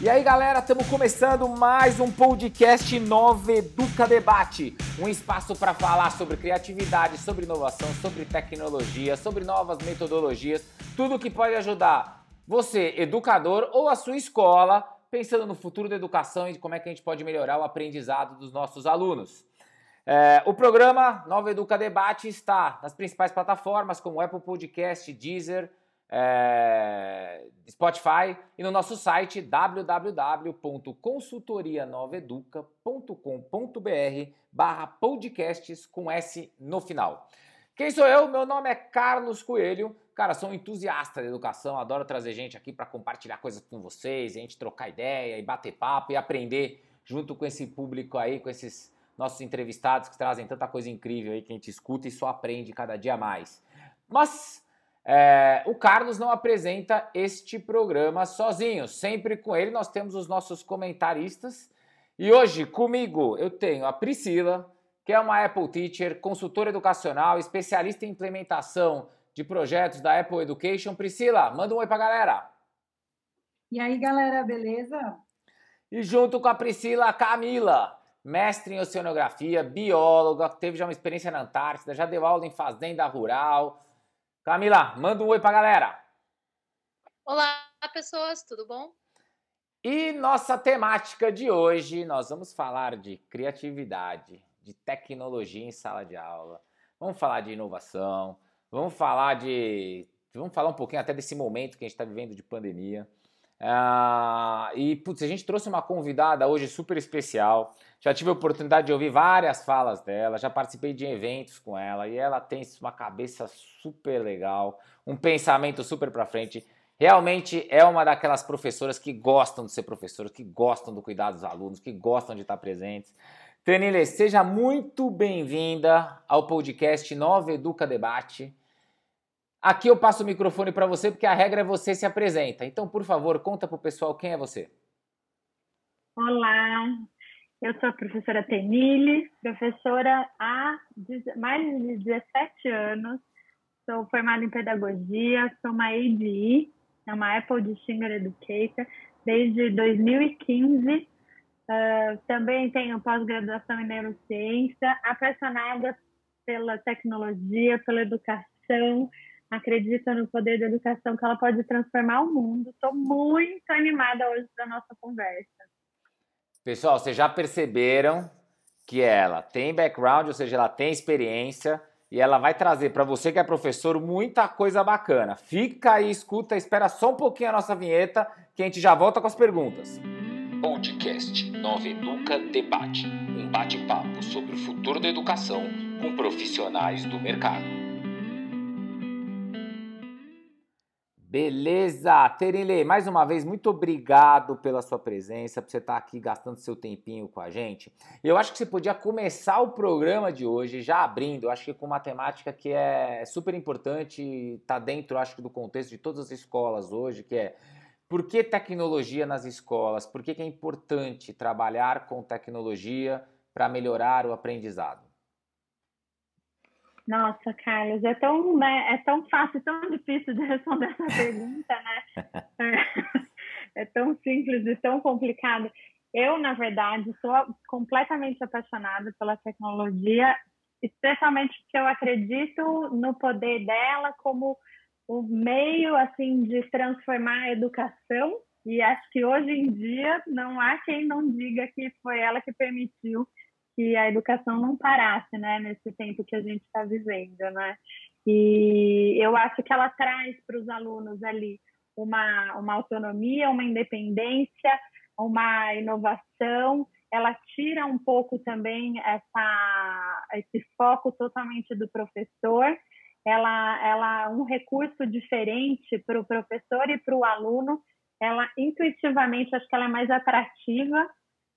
E aí, galera, estamos começando mais um podcast Nova Educa Debate, um espaço para falar sobre criatividade, sobre inovação, sobre tecnologia, sobre novas metodologias, tudo que pode ajudar você, educador ou a sua escola, pensando no futuro da educação e como é que a gente pode melhorar o aprendizado dos nossos alunos. É, o programa Nova Educa Debate está nas principais plataformas como Apple Podcast, Deezer, é, Spotify e no nosso site www.consultorianoveduca.com.br barra podcasts com S no final. Quem sou eu? Meu nome é Carlos Coelho. Cara, sou um entusiasta da educação, adoro trazer gente aqui para compartilhar coisas com vocês, a gente trocar ideia e bater papo e aprender junto com esse público aí, com esses nossos entrevistados que trazem tanta coisa incrível aí que a gente escuta e só aprende cada dia mais. Mas é, o Carlos não apresenta este programa sozinho. Sempre com ele nós temos os nossos comentaristas. E hoje comigo eu tenho a Priscila, que é uma Apple Teacher, consultora educacional, especialista em implementação de projetos da Apple Education. Priscila, manda um oi pra galera. E aí, galera, beleza? E junto com a Priscila, Camila, mestre em oceanografia, bióloga, teve já uma experiência na Antártida, já deu aula em fazenda rural, Camila, manda um oi pra galera. Olá, pessoas, tudo bom? E nossa temática de hoje, nós vamos falar de criatividade, de tecnologia em sala de aula. Vamos falar de inovação, vamos falar de. Vamos falar um pouquinho até desse momento que a gente está vivendo de pandemia. Ah, e, putz, a gente trouxe uma convidada hoje super especial. Já tive a oportunidade de ouvir várias falas dela, já participei de eventos com ela e ela tem uma cabeça super legal, um pensamento super para frente. Realmente é uma daquelas professoras que gostam de ser professora, que gostam do cuidado dos alunos, que gostam de estar presentes. Tenile, seja muito bem-vinda ao podcast Nova Educa Debate. Aqui eu passo o microfone para você porque a regra é você se apresenta. Então, por favor, conta para o pessoal quem é você. Olá, eu sou a professora Tenille, professora há mais de 17 anos. Sou formada em pedagogia, sou uma ADE, é uma Apple Distinguished Educator, desde 2015. Uh, ah, também tenho pós-graduação em neurociência, apaixonada pela tecnologia, pela educação, acredito no poder da educação, que ela pode transformar o mundo. Estou muito animada hoje da nossa conversa. Pessoal, vocês já perceberam que ela tem background, ou seja, ela tem experiência e ela vai trazer para você que é professor muita coisa bacana. Fica aí, escuta, espera só um pouquinho a nossa vinheta que a gente já volta com as perguntas. Podcast Nova Educa Debate, um bate-papo sobre o futuro da educação com profissionais do mercado. Beleza! Terile, mais uma vez, muito obrigado pela sua presença, por você estar aqui gastando seu tempinho com a gente. Eu acho que você podia começar o programa de hoje já abrindo, acho que com uma temática que é super importante, está dentro, acho que, do contexto de todas as escolas hoje, que é por que tecnologia nas escolas? Por que, que é importante trabalhar com tecnologia para melhorar o aprendizado? Nossa, Carlos, é tão, né, é tão fácil, tão difícil de responder essa pergunta, né? É, é tão simples e tão complicado. Eu, na verdade, sou completamente apaixonada pela tecnologia, especialmente porque eu acredito no poder dela como o meio assim de transformar a educação e acho que hoje em dia não há quem não diga que foi ela que permitiu que a educação não parasse, né, nesse tempo que a gente está vivendo, né? E eu acho que ela traz para os alunos ali uma, uma autonomia, uma independência, uma inovação. Ela tira um pouco também essa, esse foco totalmente do professor. Ela, ela um recurso diferente para o professor e para o aluno. Ela intuitivamente acho que ela é mais atrativa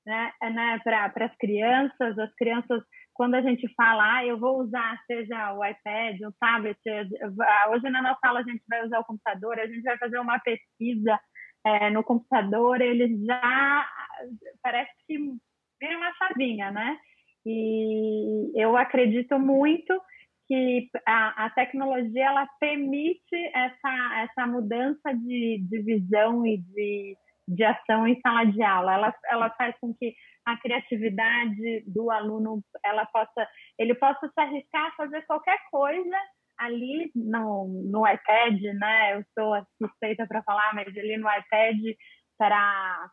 né, é, né para as crianças. As crianças, quando a gente fala, ah, eu vou usar, seja o iPad, o tablet, ah, hoje na nossa aula a gente vai usar o computador, a gente vai fazer uma pesquisa é, no computador, eles já parece que vira uma chavinha, né? E eu acredito muito que a, a, tecnologia ela permite essa, essa mudança de, de visão e de de ação em sala de aula. Ela, ela faz com que a criatividade do aluno ela possa ele possa se arriscar a fazer qualquer coisa ali no, no iPad, né? Eu sou suspeita para falar, mas ali no iPad para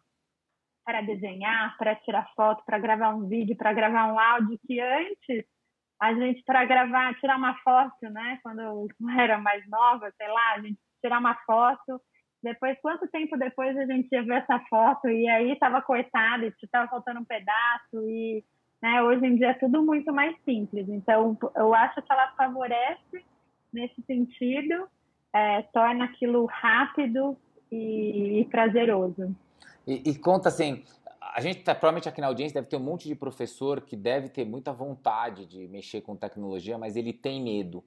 para desenhar, para tirar foto, para gravar um vídeo, para gravar um áudio que antes a gente para gravar, tirar uma foto, né? Quando eu era mais nova, sei lá, a gente tirar uma foto depois, quanto tempo depois a gente ia ver essa foto e aí estava coitado, e estava faltando um pedaço e né, hoje em dia é tudo muito mais simples. Então, eu acho que ela favorece nesse sentido, é, torna aquilo rápido e, e prazeroso. E, e, conta assim, a gente tá, provavelmente aqui na audiência deve ter um monte de professor que deve ter muita vontade de mexer com tecnologia, mas ele tem medo.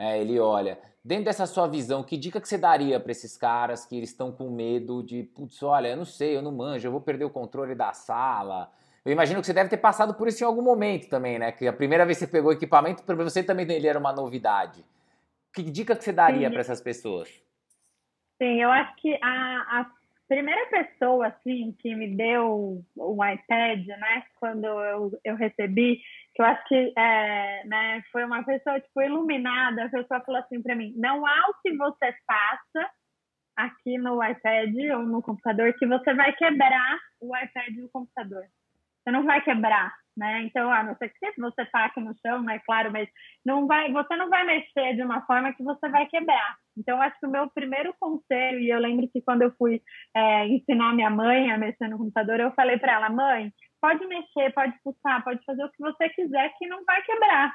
É, ele olha, dentro dessa sua visão, que dica que você daria para esses caras que eles estão com medo de, putz, olha, eu não sei, eu não manjo, eu vou perder o controle da sala. Eu imagino que você deve ter passado por isso em algum momento também, né? Que a primeira vez que você pegou o equipamento, para você também ele era uma novidade. Que dica que você daria para essas pessoas? Sim, eu acho que a, a primeira pessoa assim que me deu o iPad, né, quando eu, eu recebi, eu acho que é, né, foi uma pessoa tipo iluminada, a pessoa falou assim para mim: não há o que você faça aqui no iPad ou no computador que você vai quebrar o iPad e o computador. Você não vai quebrar, né? Então, a não ser que você taque no chão, né? Claro, mas não vai, você não vai mexer de uma forma que você vai quebrar. Então, acho que o meu primeiro conselho, e eu lembro que quando eu fui é, ensinar minha mãe a mexer no computador, eu falei para ela, mãe, pode mexer, pode pulsar, pode fazer o que você quiser que não vai quebrar.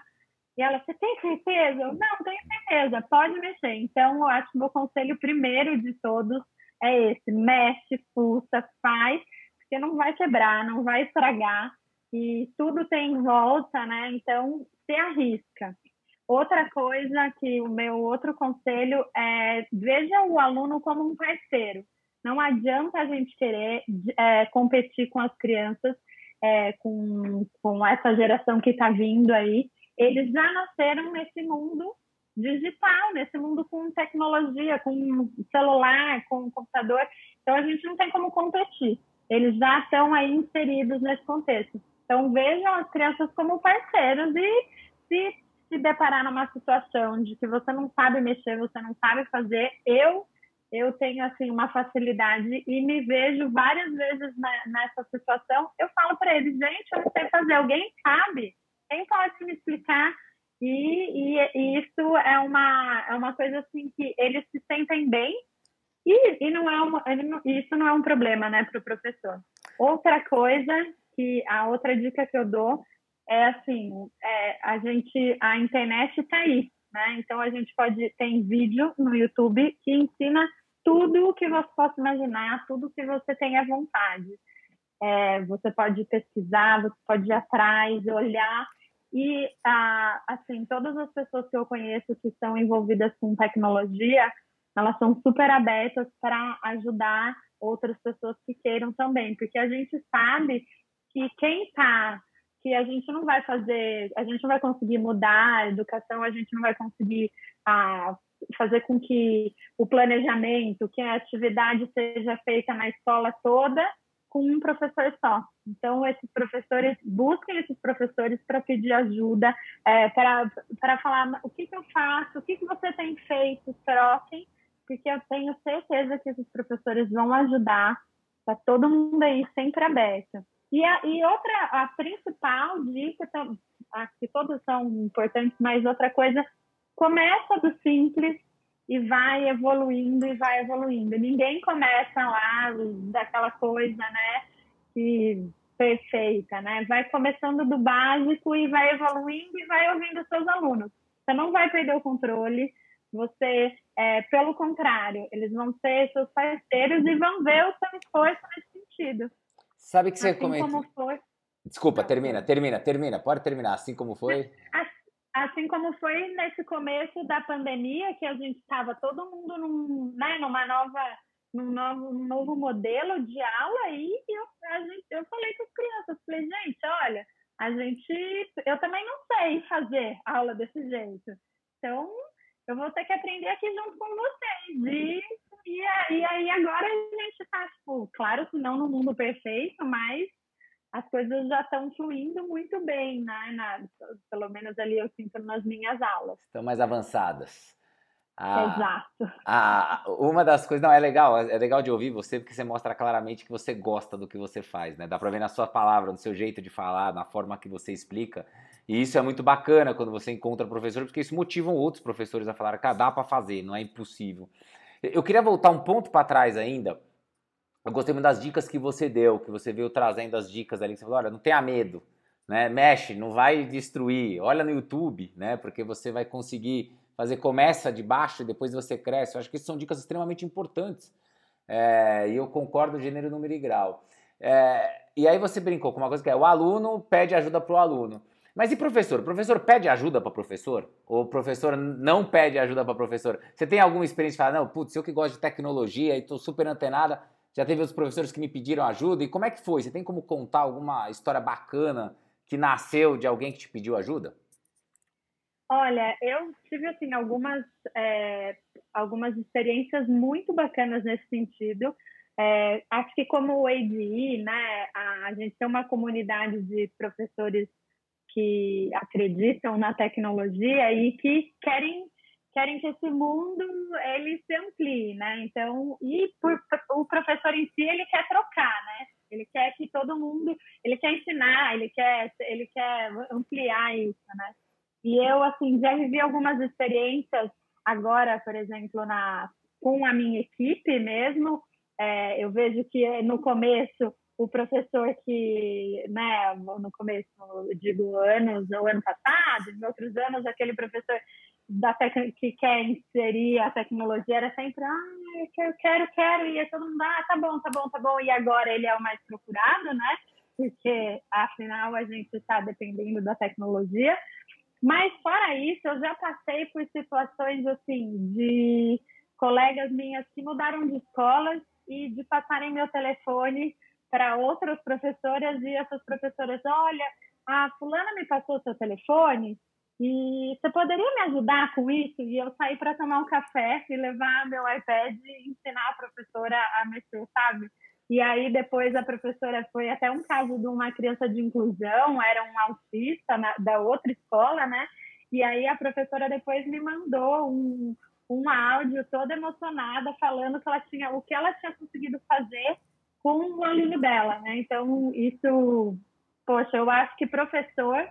E ela, você tem certeza? Eu, não, tenho certeza, pode mexer. Então, eu acho que o meu conselho primeiro de todos é esse: mexe, pulsa, faz, porque não vai quebrar, não vai estragar. E tudo tem volta, né? Então, se arrisca. Outra coisa que o meu outro conselho é veja o aluno como um parceiro. Não adianta a gente querer é, competir com as crianças, é, com, com essa geração que está vindo aí. Eles já nasceram nesse mundo digital, nesse mundo com tecnologia, com celular, com computador. Então a gente não tem como competir. Eles já estão aí inseridos nesse contexto. Então vejam as crianças como parceiros e se se deparar numa situação de que você não sabe mexer, você não sabe fazer, eu eu tenho assim uma facilidade e me vejo várias vezes nessa situação. Eu falo para eles, gente, eu não sei fazer. Alguém sabe? Quem pode me explicar? E, e, e, isso é uma é uma coisa assim que eles se sentem bem e, e não é uma, isso não é um problema, né, para o professor. Outra coisa que a outra dica que eu dou é assim, é, a gente, a internet está aí, né? Então a gente pode tem vídeo no YouTube que ensina tudo o que você possa imaginar, tudo que você tenha vontade. É, você pode pesquisar, você pode ir atrás, olhar e ah, assim todas as pessoas que eu conheço que estão envolvidas com tecnologia, elas são super abertas para ajudar outras pessoas que queiram também, porque a gente sabe que quem está que a gente não vai fazer, a gente não vai conseguir mudar a educação, a gente não vai conseguir ah, fazer com que o planejamento, que a atividade seja feita na escola toda com um professor só. Então, esses professores, busquem esses professores para pedir ajuda, é, para falar o que, que eu faço, o que, que você tem feito, troquem, porque eu tenho certeza que esses professores vão ajudar, está todo mundo aí sempre aberto. E, a, e outra, a principal dica, acho que todas são importantes, mas outra coisa, começa do simples e vai evoluindo e vai evoluindo. Ninguém começa lá daquela coisa, né, que perfeita, né? Vai começando do básico e vai evoluindo e vai ouvindo seus alunos. Você não vai perder o controle, você, é, pelo contrário, eles vão ser seus parceiros e vão ver o seu esforço nesse sentido. Sabe que você assim comenta. Como foi... Desculpa, termina, termina, termina. Pode terminar. Assim como foi? Assim como foi nesse começo da pandemia, que a gente estava todo mundo num, né, numa nova, num novo, num novo modelo de aula, e eu, a gente, eu falei com as crianças, falei, gente, olha, a gente, eu também não sei fazer aula desse jeito. Então, eu vou ter que aprender aqui junto com vocês. E E, e aí agora a gente está, tipo, claro que não no mundo perfeito, mas as coisas já estão fluindo muito bem, né? Na, pelo menos ali eu sinto nas minhas aulas. Estão mais avançadas. Ah, Exato. Ah, uma das coisas, não, é legal, é legal de ouvir você, porque você mostra claramente que você gosta do que você faz, né? Dá pra ver na sua palavra, no seu jeito de falar, na forma que você explica. E isso é muito bacana quando você encontra professores, porque isso motiva outros professores a falar, cara, dá pra fazer, não é impossível. Eu queria voltar um ponto para trás ainda, eu gostei muito das dicas que você deu, que você veio trazendo as dicas ali, que você falou, olha, não tenha medo, né? Mexe, não vai destruir. Olha no YouTube, né? Porque você vai conseguir fazer começa de baixo e depois você cresce. Eu acho que são dicas extremamente importantes. É, e eu concordo gênero, número e grau. É, e aí você brincou com uma coisa que é o aluno pede ajuda para o aluno. Mas e professor? O professor pede ajuda para professor? Ou o professor não pede ajuda para professor? Você tem alguma experiência de falar, não, putz, eu que gosto de tecnologia e estou super antenada, já teve outros professores que me pediram ajuda. E como é que foi? Você tem como contar alguma história bacana que nasceu de alguém que te pediu ajuda? Olha, eu tive assim algumas é, algumas experiências muito bacanas nesse sentido. É, acho que como o ADI, né, a, a, gente tem uma comunidade de professores que acreditam na tecnologia e que querem querem que esse mundo ele se amplie, né? Então, e por, o professor em si ele quer trocar, né? Ele quer que todo mundo, ele quer ensinar, ele quer, ele quer ampliar isso, né? E eu assim já vivi algumas experiências agora, por exemplo, na com a minha equipe mesmo. É, eu vejo que no começo o professor que, né, no começo, digo anos, ou ano passado, em outros anos, aquele professor da que quer inserir a tecnologia era sempre, ah, eu quero, quero, quero, e todo mundo, ah, tá bom, tá bom, tá bom, e agora ele é o mais procurado, né? Porque afinal a gente está dependendo da tecnologia. Mas fora isso, eu já passei por situações assim de colegas minhas que mudaram de escolas e de passarem meu telefone para outras professoras e essas professoras, olha, a fulana me passou seu telefone e você poderia me ajudar com isso? E eu saí para tomar um café e levar meu iPad e ensinar a professora a mexer, sabe? E aí depois a professora foi até um caso de uma criança de inclusão, era um autista na, da outra escola, né? E aí a professora depois me mandou um, um áudio toda emocionada falando que ela tinha o que ela tinha conseguido fazer com o aluno dela, né? Então isso, poxa, eu acho que professor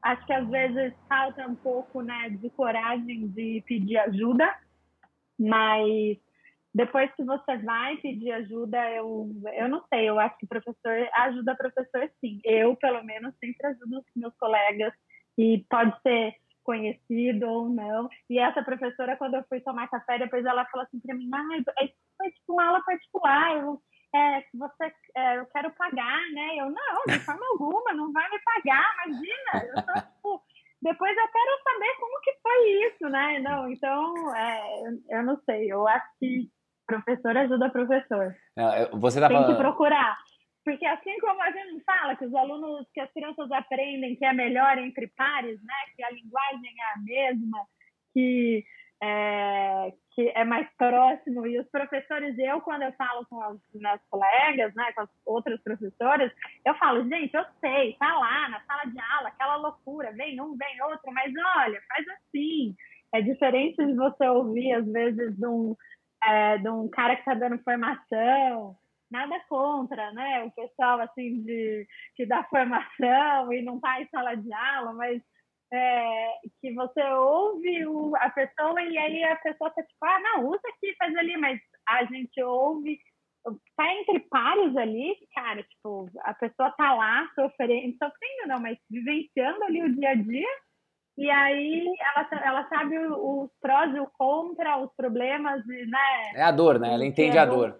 acho que às vezes falta um pouco né, de coragem de pedir ajuda, mas depois que você vai pedir ajuda, eu, eu não sei, eu acho que professor ajuda professor sim. Eu, pelo menos, sempre ajudo os meus colegas e pode ser conhecido ou não. E essa professora, quando eu fui tomar café, depois ela falou assim para mim, ah, foi tipo uma aula particular, eu é, você, é, eu quero pagar, né? Eu, não, de forma alguma, não vai me pagar, imagina. Eu só, tipo, depois eu quero saber como que foi isso, né? Não, então, é, eu não sei, eu acho que professor ajuda professor. Não, você tá Tem falando... que procurar. Porque assim como a gente fala que os alunos, que as crianças aprendem que é melhor entre pares, né? Que a linguagem é a mesma, que é, que é mais próximo. E os professores, eu, quando eu falo com os meus colegas, né, com as outras professoras, eu falo, gente, eu sei, tá lá na sala de aula, aquela loucura, vem um, vem outro, mas olha, faz assim. É diferente de você ouvir, às vezes, de um, é, de um cara que está dando formação, nada contra, né? O pessoal, assim, de, que dá formação e não está em sala de aula, mas é, que você ouve o, a pessoa e aí a pessoa tá tipo, ah, não, usa aqui, faz ali, mas a gente ouve, tá entre pares ali, cara, tipo, a pessoa tá lá sofrendo, sofrendo não, mas vivenciando ali o dia a dia, e aí ela, ela sabe os prós e o contra, os problemas, né? É a dor, né? Ela entende a dor.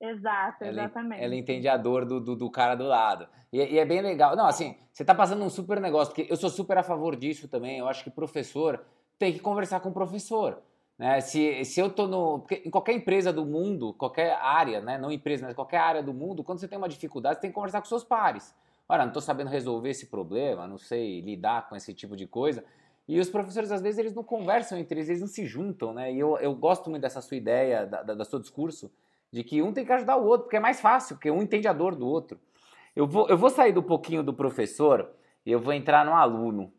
Exato, exatamente. Ela, ela entende a dor do, do, do cara do lado. E, e, é bem legal. Não, assim, você tá passando um super negócio, porque eu sou super a favor disso também. Eu acho que professor tem que conversar com o professor. Né? Se, se eu tô no. Em qualquer empresa do mundo, qualquer área, né? Não empresa, mas qualquer área do mundo, quando você tem uma dificuldade, você tem que conversar com seus pares. Olha, não estou sabendo resolver esse problema, não sei lidar com esse tipo de coisa. E os professores, às vezes, eles não conversam entre eles, eles não se juntam, né? E eu, eu gosto muito dessa sua ideia, da, da, da seu discurso, de que um tem que ajudar o outro, porque é mais fácil, porque um entende a dor do outro. Eu vou, eu vou sair do pouquinho do professor e eu vou entrar no aluno,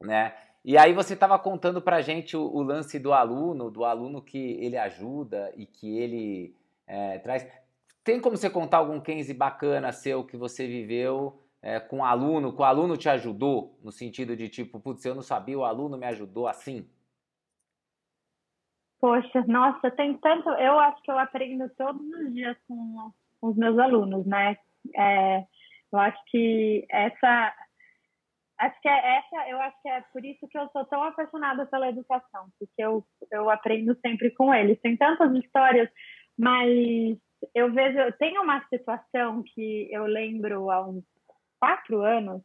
né? E aí você estava contando para gente o, o, lance do aluno, do aluno que ele ajuda e que ele é, traz. Tem como você contar algum case bacana seu que você viveu é, com aluno, que o aluno te ajudou, no sentido de tipo, putz, eu não sabia, o aluno me ajudou assim? Poxa, nossa, tem tanto. Eu acho que eu aprendo todos os dias com, os meus alunos, né? É, eu acho que essa. Acho que é essa, eu acho que é por isso que eu sou tão apaixonada pela educação, porque eu, eu aprendo sempre com eles. Tem tantas histórias, mas eu vejo, tem uma situação que eu lembro há uns quatro anos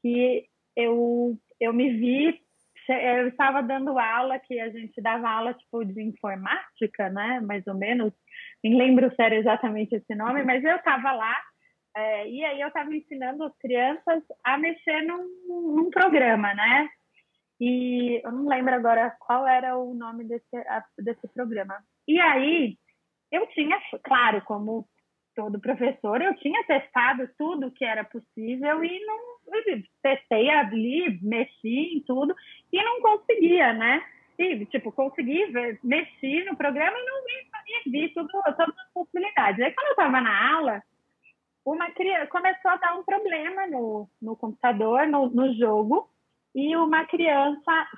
que eu, eu me vi, eu estava dando aula, que a gente dava aula tipo de informática, né, mais ou menos, nem lembro se era exatamente esse nome, mas eu estava lá, é, e aí eu estava ensinando as crianças a mexer num, num programa, né, e eu não lembro agora qual era o nome desse, desse programa. E aí, eu tinha, claro, como todo professor, eu tinha testado tudo que era possível e não testei ali, mexi em tudo e não conseguia, né? E, tipo, consegui ver, mexi no programa e não vi, vi tudo, todas as possibilidades. Aí, quando eu estava na aula, uma criança começou a dar um problema no, no computador, no, no jogo, e uma criança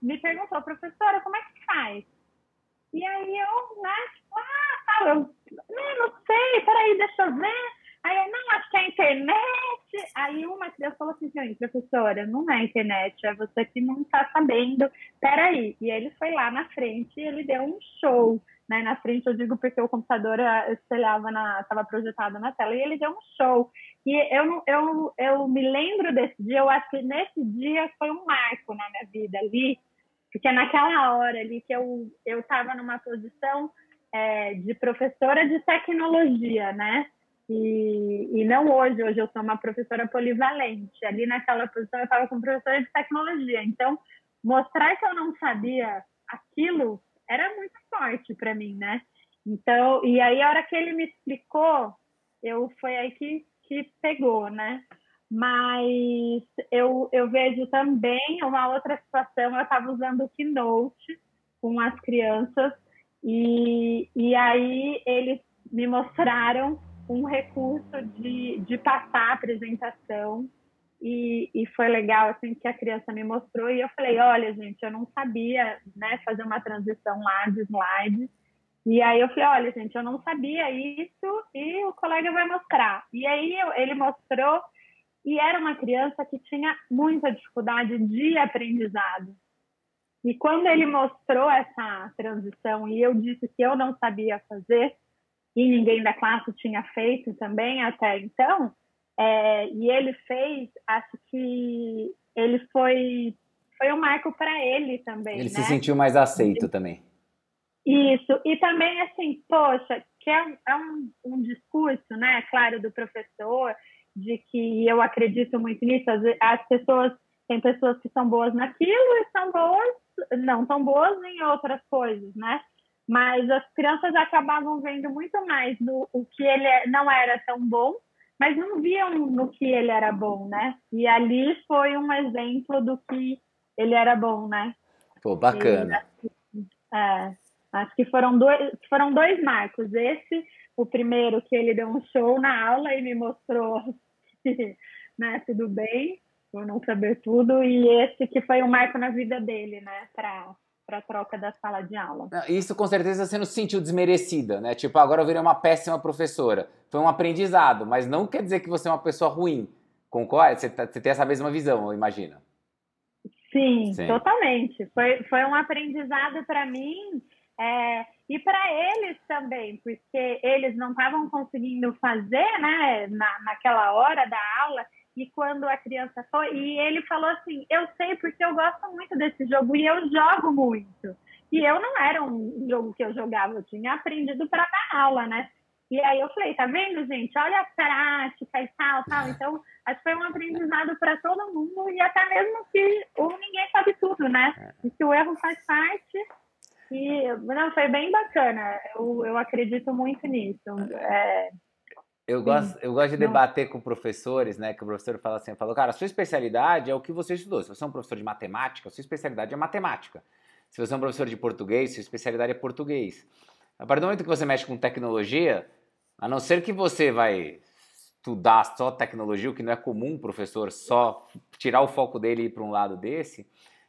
me perguntou, professora, como é que faz? E aí eu, né, tipo, ah, eu, não, não sei, peraí, deixa eu ver. Aí eu, não, acho que é a internet. Aí uma criança falou assim, professora, não é internet, é você que não está sabendo. Peraí. E ele foi lá na frente e ele deu um show. Né? Na frente eu digo porque o computador eh, espelhava na, estava projetado na tela e ele deu um show. E eu, eu, eu me lembro desse dia, eu acho que nesse dia foi um marco na minha vida ali, porque naquela hora ali que eu eu estava numa posição é, de professora de tecnologia, né? E, e não hoje, hoje eu sou uma professora polivalente. Ali naquela posição eu estava como professora de tecnologia. Então, mostrar que eu não sabia aquilo era muito forte para mim, né? Então, e aí a hora que ele me explicou, eu foi aí que, que pegou, né? Mas eu, eu vejo também uma outra situação, eu estava usando o Keynote com as crianças e, e aí eles me mostraram um recurso de, de passar a apresentação e, e foi legal assim que a criança me mostrou e eu falei, olha gente, eu não sabia né, fazer uma transição lá de slide e aí eu falei, olha gente, eu não sabia isso e o colega vai mostrar. E aí eu, ele mostrou e era uma criança que tinha muita dificuldade de aprendizado. E quando ele mostrou essa transição e eu disse que eu não sabia fazer, e ninguém da classe tinha feito também até então, é, e ele fez, acho que ele foi foi um marco para ele também. Ele né? se sentiu mais aceito também. Isso, e também assim, poxa, que é, um, é um, um discurso, né, claro, do professor, de que eu acredito muito nisso. As pessoas, tem pessoas que são boas naquilo e são boas, não tão boas em outras coisas, né? Mas as crianças acabavam vendo muito mais no o que ele é, não era tão bom, mas não viam no que ele era bom, né? E ali foi um exemplo do que ele era bom, né? Pô, bacana. E, é, acho que foram dois, foram dois marcos. Esse o primeiro que ele deu um show na aula e me mostrou que né, tudo bem, por não saber tudo, e esse que foi um marco na vida dele, né, para para troca da sala de aula. Isso com certeza você não se sentiu desmerecida, né? Tipo, agora eu virei uma péssima professora. Foi um aprendizado, mas não quer dizer que você é uma pessoa ruim. Concorda? Você, tá, você tem essa mesma visão, eu imagino. Sim, Sim. totalmente. Foi, foi um aprendizado para mim é, e para eles também, porque eles não estavam conseguindo fazer, né, na, naquela hora da aula, e quando a criança foi, e ele falou assim: Eu sei porque eu gosto muito desse jogo e eu jogo muito. E eu não era um jogo que eu jogava, eu tinha aprendido para dar aula, né? E aí eu falei: Tá vendo, gente? Olha a prática e tal, tal. Então, acho que foi um aprendizado para todo mundo e até mesmo que ninguém tudo, né? E que o erro faz parte. E não, foi bem bacana. Eu, eu acredito muito nisso. É, eu gosto, eu gosto de debater com professores, né? Que o professor fala assim, falou, cara, a sua especialidade é o que você estudou. Se você é um professor de matemática, a sua especialidade é matemática. Se você é um professor de português, sua especialidade é português. A partir do momento que você mexe com tecnologia, a não ser que você vai estudar só tecnologia, o que não é comum professor só tirar o foco dele e ir para um lado desse,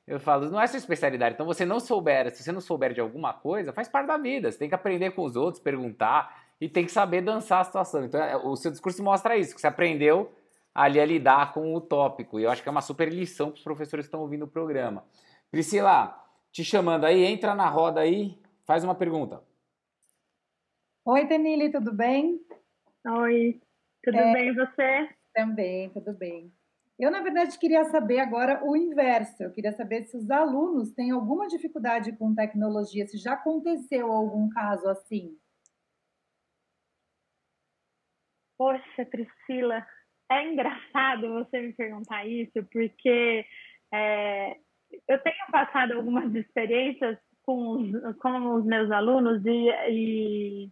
eu falo, não é sua especialidade. Então, você não souber, se você não souber de alguma coisa, faz parte da vida. Você tem que aprender com os outros, perguntar e tem que saber dançar a situação. Então, é, o seu discurso mostra isso, que você aprendeu ali a lidar com o tópico. E eu acho que é uma super lição para os professores que estão ouvindo o programa. Priscila, te chamando aí, entra na roda aí, faz uma pergunta. Oi, Tenille, tudo bem? Oi, tudo é, bem você? Também, tudo bem. Eu, na verdade, queria saber agora o inverso. Eu queria saber se os alunos têm alguma dificuldade com tecnologia, se já aconteceu algum caso assim. Poxa, Priscila, é engraçado você me perguntar isso, porque é, eu tenho passado algumas experiências com os, com os meus alunos e, e,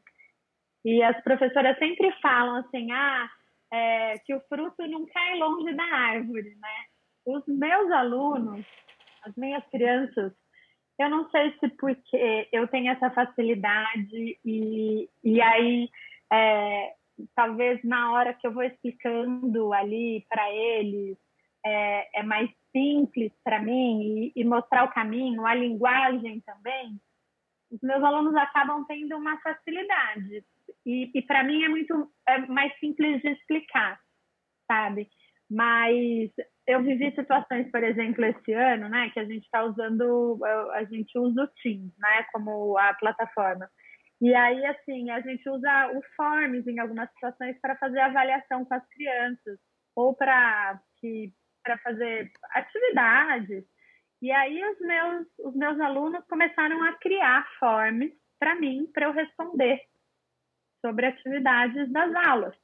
e, as professoras sempre falam assim, ah, é, que o fruto não cai longe da árvore, né? Os meus alunos, as minhas crianças, eu não sei se porque eu tenho essa facilidade e, e aí é, talvez na hora que eu vou explicando ali para eles, é, é, mais simples para mim e, e, mostrar o caminho, a linguagem também, os meus alunos acabam tendo uma facilidade. E, e para mim é muito é mais simples de explicar, sabe? Mas eu vivi situações, por exemplo, esse ano, né, que a gente está usando, a gente usa o Teams, né, como a plataforma. E aí, assim, a gente usa o Forms em algumas situações para fazer avaliação com as crianças ou para fazer atividades. E aí os meus, os meus alunos começaram a criar forms para mim, para eu responder sobre atividades das aulas.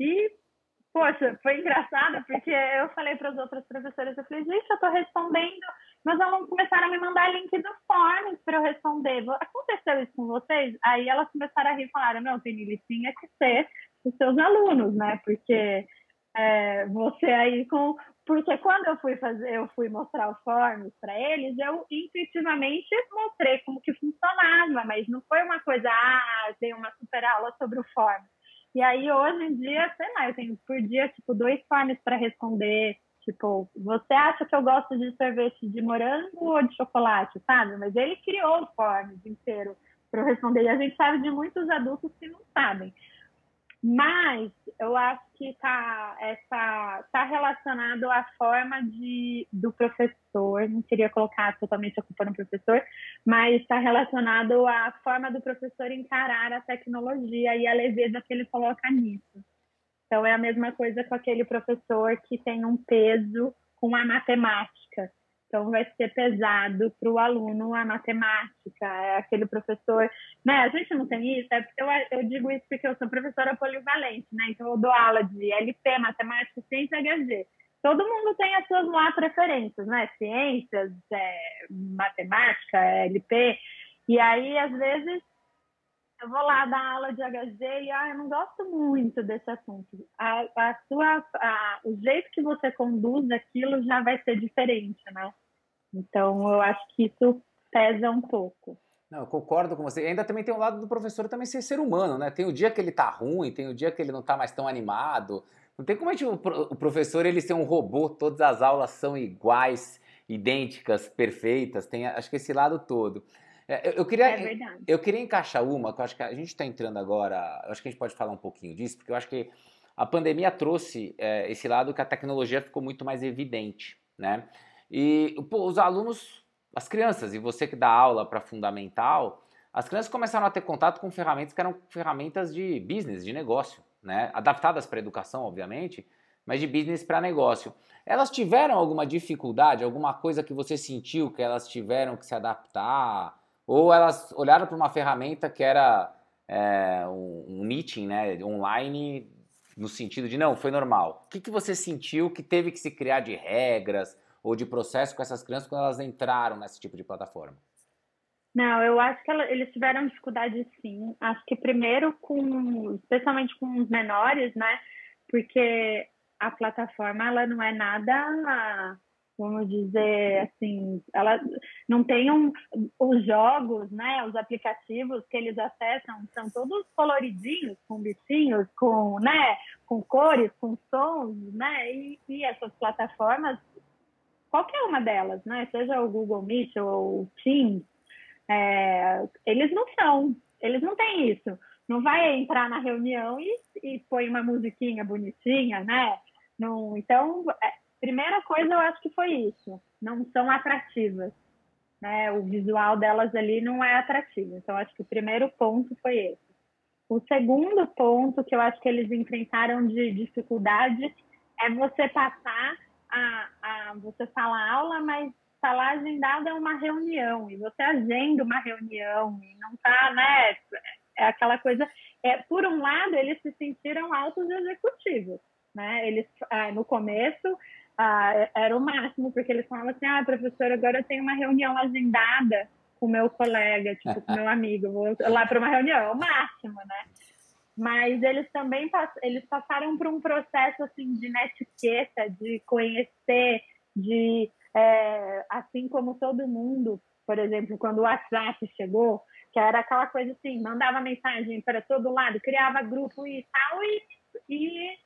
E, poxa, foi engraçado, porque eu falei para as outras professoras, eu falei, gente, eu estou respondendo meus alunos começaram a me mandar link do Forms para eu responder. Aconteceu isso com vocês? Aí elas começaram a rir e falaram, não, Tenille, tinha que ser os seus alunos, né? Porque é, você aí com... Porque quando eu fui fazer, eu fui mostrar o Forms para eles, eu intuitivamente mostrei como que funcionava, mas não foi uma coisa, ah, tem uma super aula sobre o Forms. E aí, hoje em dia, sei lá, eu tenho por dia, tipo, dois forms para responder, Tipo, você acha que eu gosto de sorvete de morango ou de chocolate, sabe? Mas ele criou o forms inteiro para eu responder. E a gente sabe de muitos adultos que não sabem. Mas eu acho que está essa, tá relacionado à forma de, do professor, não queria colocar totalmente a culpa no professor, mas está relacionado à forma do professor encarar a tecnologia e a leveza que ele coloca nisso. Então, é a mesma coisa com aquele professor que tem um peso com a matemática. Então, vai ser pesado para o aluno a matemática. É aquele professor. Né? A gente não tem isso, é eu, eu digo isso porque eu sou professora polivalente, né? Então, eu dou aula de LP, matemática, ciência e HG. Todo mundo tem as suas lá preferências, né? Ciências, é, matemática, LP. E aí, às vezes, eu vou lá dar aula de HG e ah, eu não gosto muito desse assunto. A, a sua, a, o jeito que você conduz aquilo já vai ser diferente, né? Então, eu acho que isso pesa um pouco. Não, eu concordo com você. E ainda também tem o lado do professor também ser ser humano, né? Tem o dia que ele tá ruim, tem o dia que ele não tá mais tão animado. Não tem como a gente, o professor ele ser um robô, todas as aulas são iguais, idênticas, perfeitas. Tem, acho que esse lado todo. É, eu, eu, queria, é eu queria encaixar uma, que eu acho que a gente está entrando agora, acho que a gente pode falar um pouquinho disso, porque eu acho que a pandemia trouxe é, esse lado que a tecnologia ficou muito mais evidente, né? E pô, os alunos, as crianças, e você que dá aula para fundamental, as crianças começaram a ter contato com ferramentas que eram ferramentas de business, de negócio, né? Adaptadas para educação, obviamente, mas de business para negócio. Elas tiveram alguma dificuldade, alguma coisa que você sentiu que elas tiveram que se adaptar? Ou elas olharam para uma ferramenta que era é, um, meeting né, online, no sentido de não, foi normal. O que, que você sentiu que teve que se criar de regras ou de processo com essas crianças quando elas entraram nesse tipo de plataforma? Não, eu acho que ela, eles tiveram dificuldade sim. Acho que primeiro com, especialmente com os menores, né? Porque a plataforma ela não é nada, vamos dizer assim, ela não tem um, os jogos, né? Os aplicativos que eles acessam são todos coloridinhos, com bichinhos, com, né? Com cores, com sons, né? E, e essas plataformas, qualquer uma delas, né? Seja o Google Meet ou o Teams é, eles não são, eles não têm isso. Não vai entrar na reunião e, e põe uma musiquinha bonitinha, né? Não, então, é, primeira coisa eu acho que foi isso. Não são atrativas. Né? O visual delas ali não é atrativo. Então, acho que o primeiro ponto foi esse. O segundo ponto que eu acho que eles enfrentaram de dificuldade é você passar a, a você falar aula, mas está lá agendada é uma reunião e você agenda uma reunião e não está, né? É aquela coisa. É, por um lado, eles se sentiram altos executivos, né? Eles, ah, no começo, ah, era o máximo, porque eles falavam assim: ah, professor, agora eu tenho uma reunião agendada com meu colega, tipo, com meu amigo, vou lá para uma reunião, é o máximo, né? Mas eles também eles passaram por um processo assim de netiqueta, de conhecer, de é, assim como todo mundo, por exemplo, quando o WhatsApp chegou, que era aquela coisa assim, mandava mensagem para todo lado, criava grupo e tal, e, e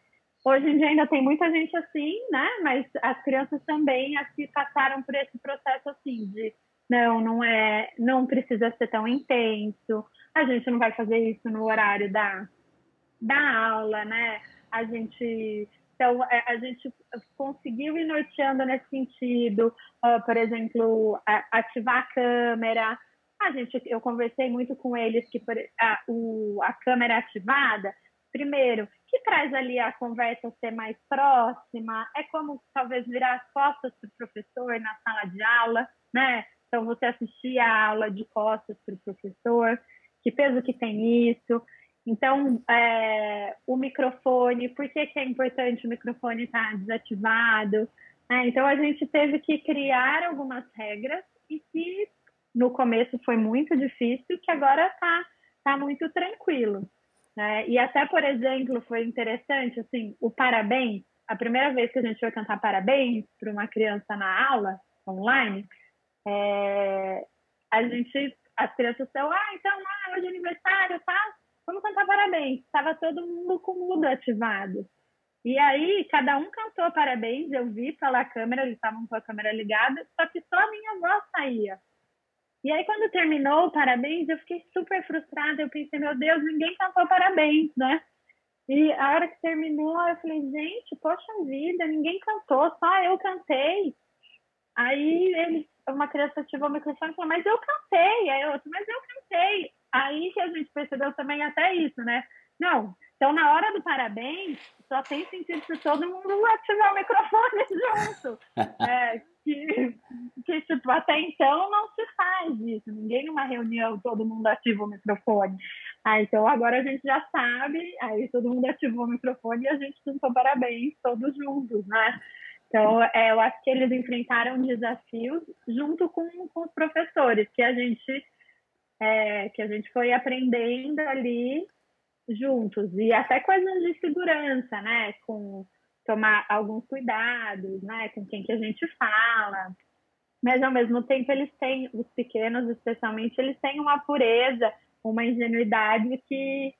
hoje em dia ainda tem muita gente assim, né? Mas as crianças também as que passaram por esse processo assim de não, não é, não precisa ser tão intenso, a gente não vai fazer isso no horário da, da aula, né? A gente então, é, a gente conseguiu ir norteando nesse sentido, uh, por exemplo, ativar a câmera. A gente, eu conversei muito com eles que a, o, a câmera ativada, primeiro, que traz ali a conversa ser mais próxima, é como talvez virar as costas para o professor na sala de aula, né? Então, você assistir a aula de costas para o professor, que peso que tem isso. Então, é, o microfone, por que, que é importante o microfone estar desativado? É, então, a gente teve que criar algumas regras e que no começo foi muito difícil, que agora está tá muito tranquilo. Né? E até, por exemplo, foi interessante, assim, o parabéns, a primeira vez que a gente foi cantar parabéns para uma criança na aula, online, é, a gente, as crianças estão, ah, então, ah, hoje é aniversário, tá? Vamos cantar parabéns. Estava todo mundo com o mudo ativado. E aí, cada um cantou parabéns, eu vi pela câmera, eles estavam com a câmera ligada, só que só a minha voz saía. E aí, quando terminou o parabéns, eu fiquei super frustrada. Eu pensei, meu Deus, ninguém cantou parabéns, né? E a hora que terminou, eu falei, gente, poxa vida, ninguém cantou, só eu cantei. Aí ele, uma criança ativou o microfone e falou, mas eu cantei. Aí eu, mas eu cantei. Aí que a gente percebeu também até isso, né? Não, então na hora do parabéns, só tem sentido se todo mundo ativar o microfone junto. É, que, que, tipo, até então não se faz isso. Ninguém numa reunião, todo mundo ativa o microfone. Ah, então agora a gente já sabe, aí todo mundo ativou o microfone e a gente cantou parabéns todos juntos, né? Então, é, eu acho que eles enfrentaram desafios junto com, com os professores, que a gente é, que a gente foi aprendendo ali juntos e até coisas de segurança, né? Com tomar alguns cuidados, né? Com quem que a gente fala. Mas ao mesmo tempo eles têm, os pequenos especialmente, eles têm uma pureza, uma ingenuidade que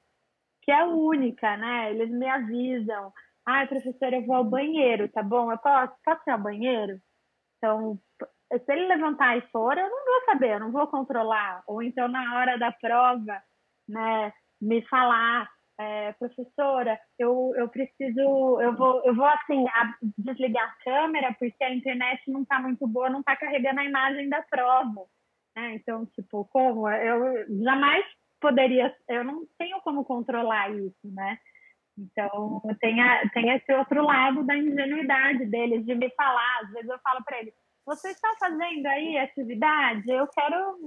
que é única, né? Eles me avisam, ai, ah, professora, eu vou ao banheiro, tá bom? Eu posso, posso ir ao banheiro? Então, se ele levantar e for, eu não vou saber, eu não vou controlar. Ou então, na hora da prova, né, me falar, é, professora, eu, eu preciso, eu vou, eu vou assim, a, desligar a câmera porque a internet não está muito boa, não está carregando a imagem da prova. Né? Então, tipo, como? Eu jamais poderia, eu não tenho como controlar isso, né? Então, tem, a, tem esse outro lado da ingenuidade deles, de me falar. Às vezes eu falo para eles, vocês estão fazendo aí atividade? Eu quero.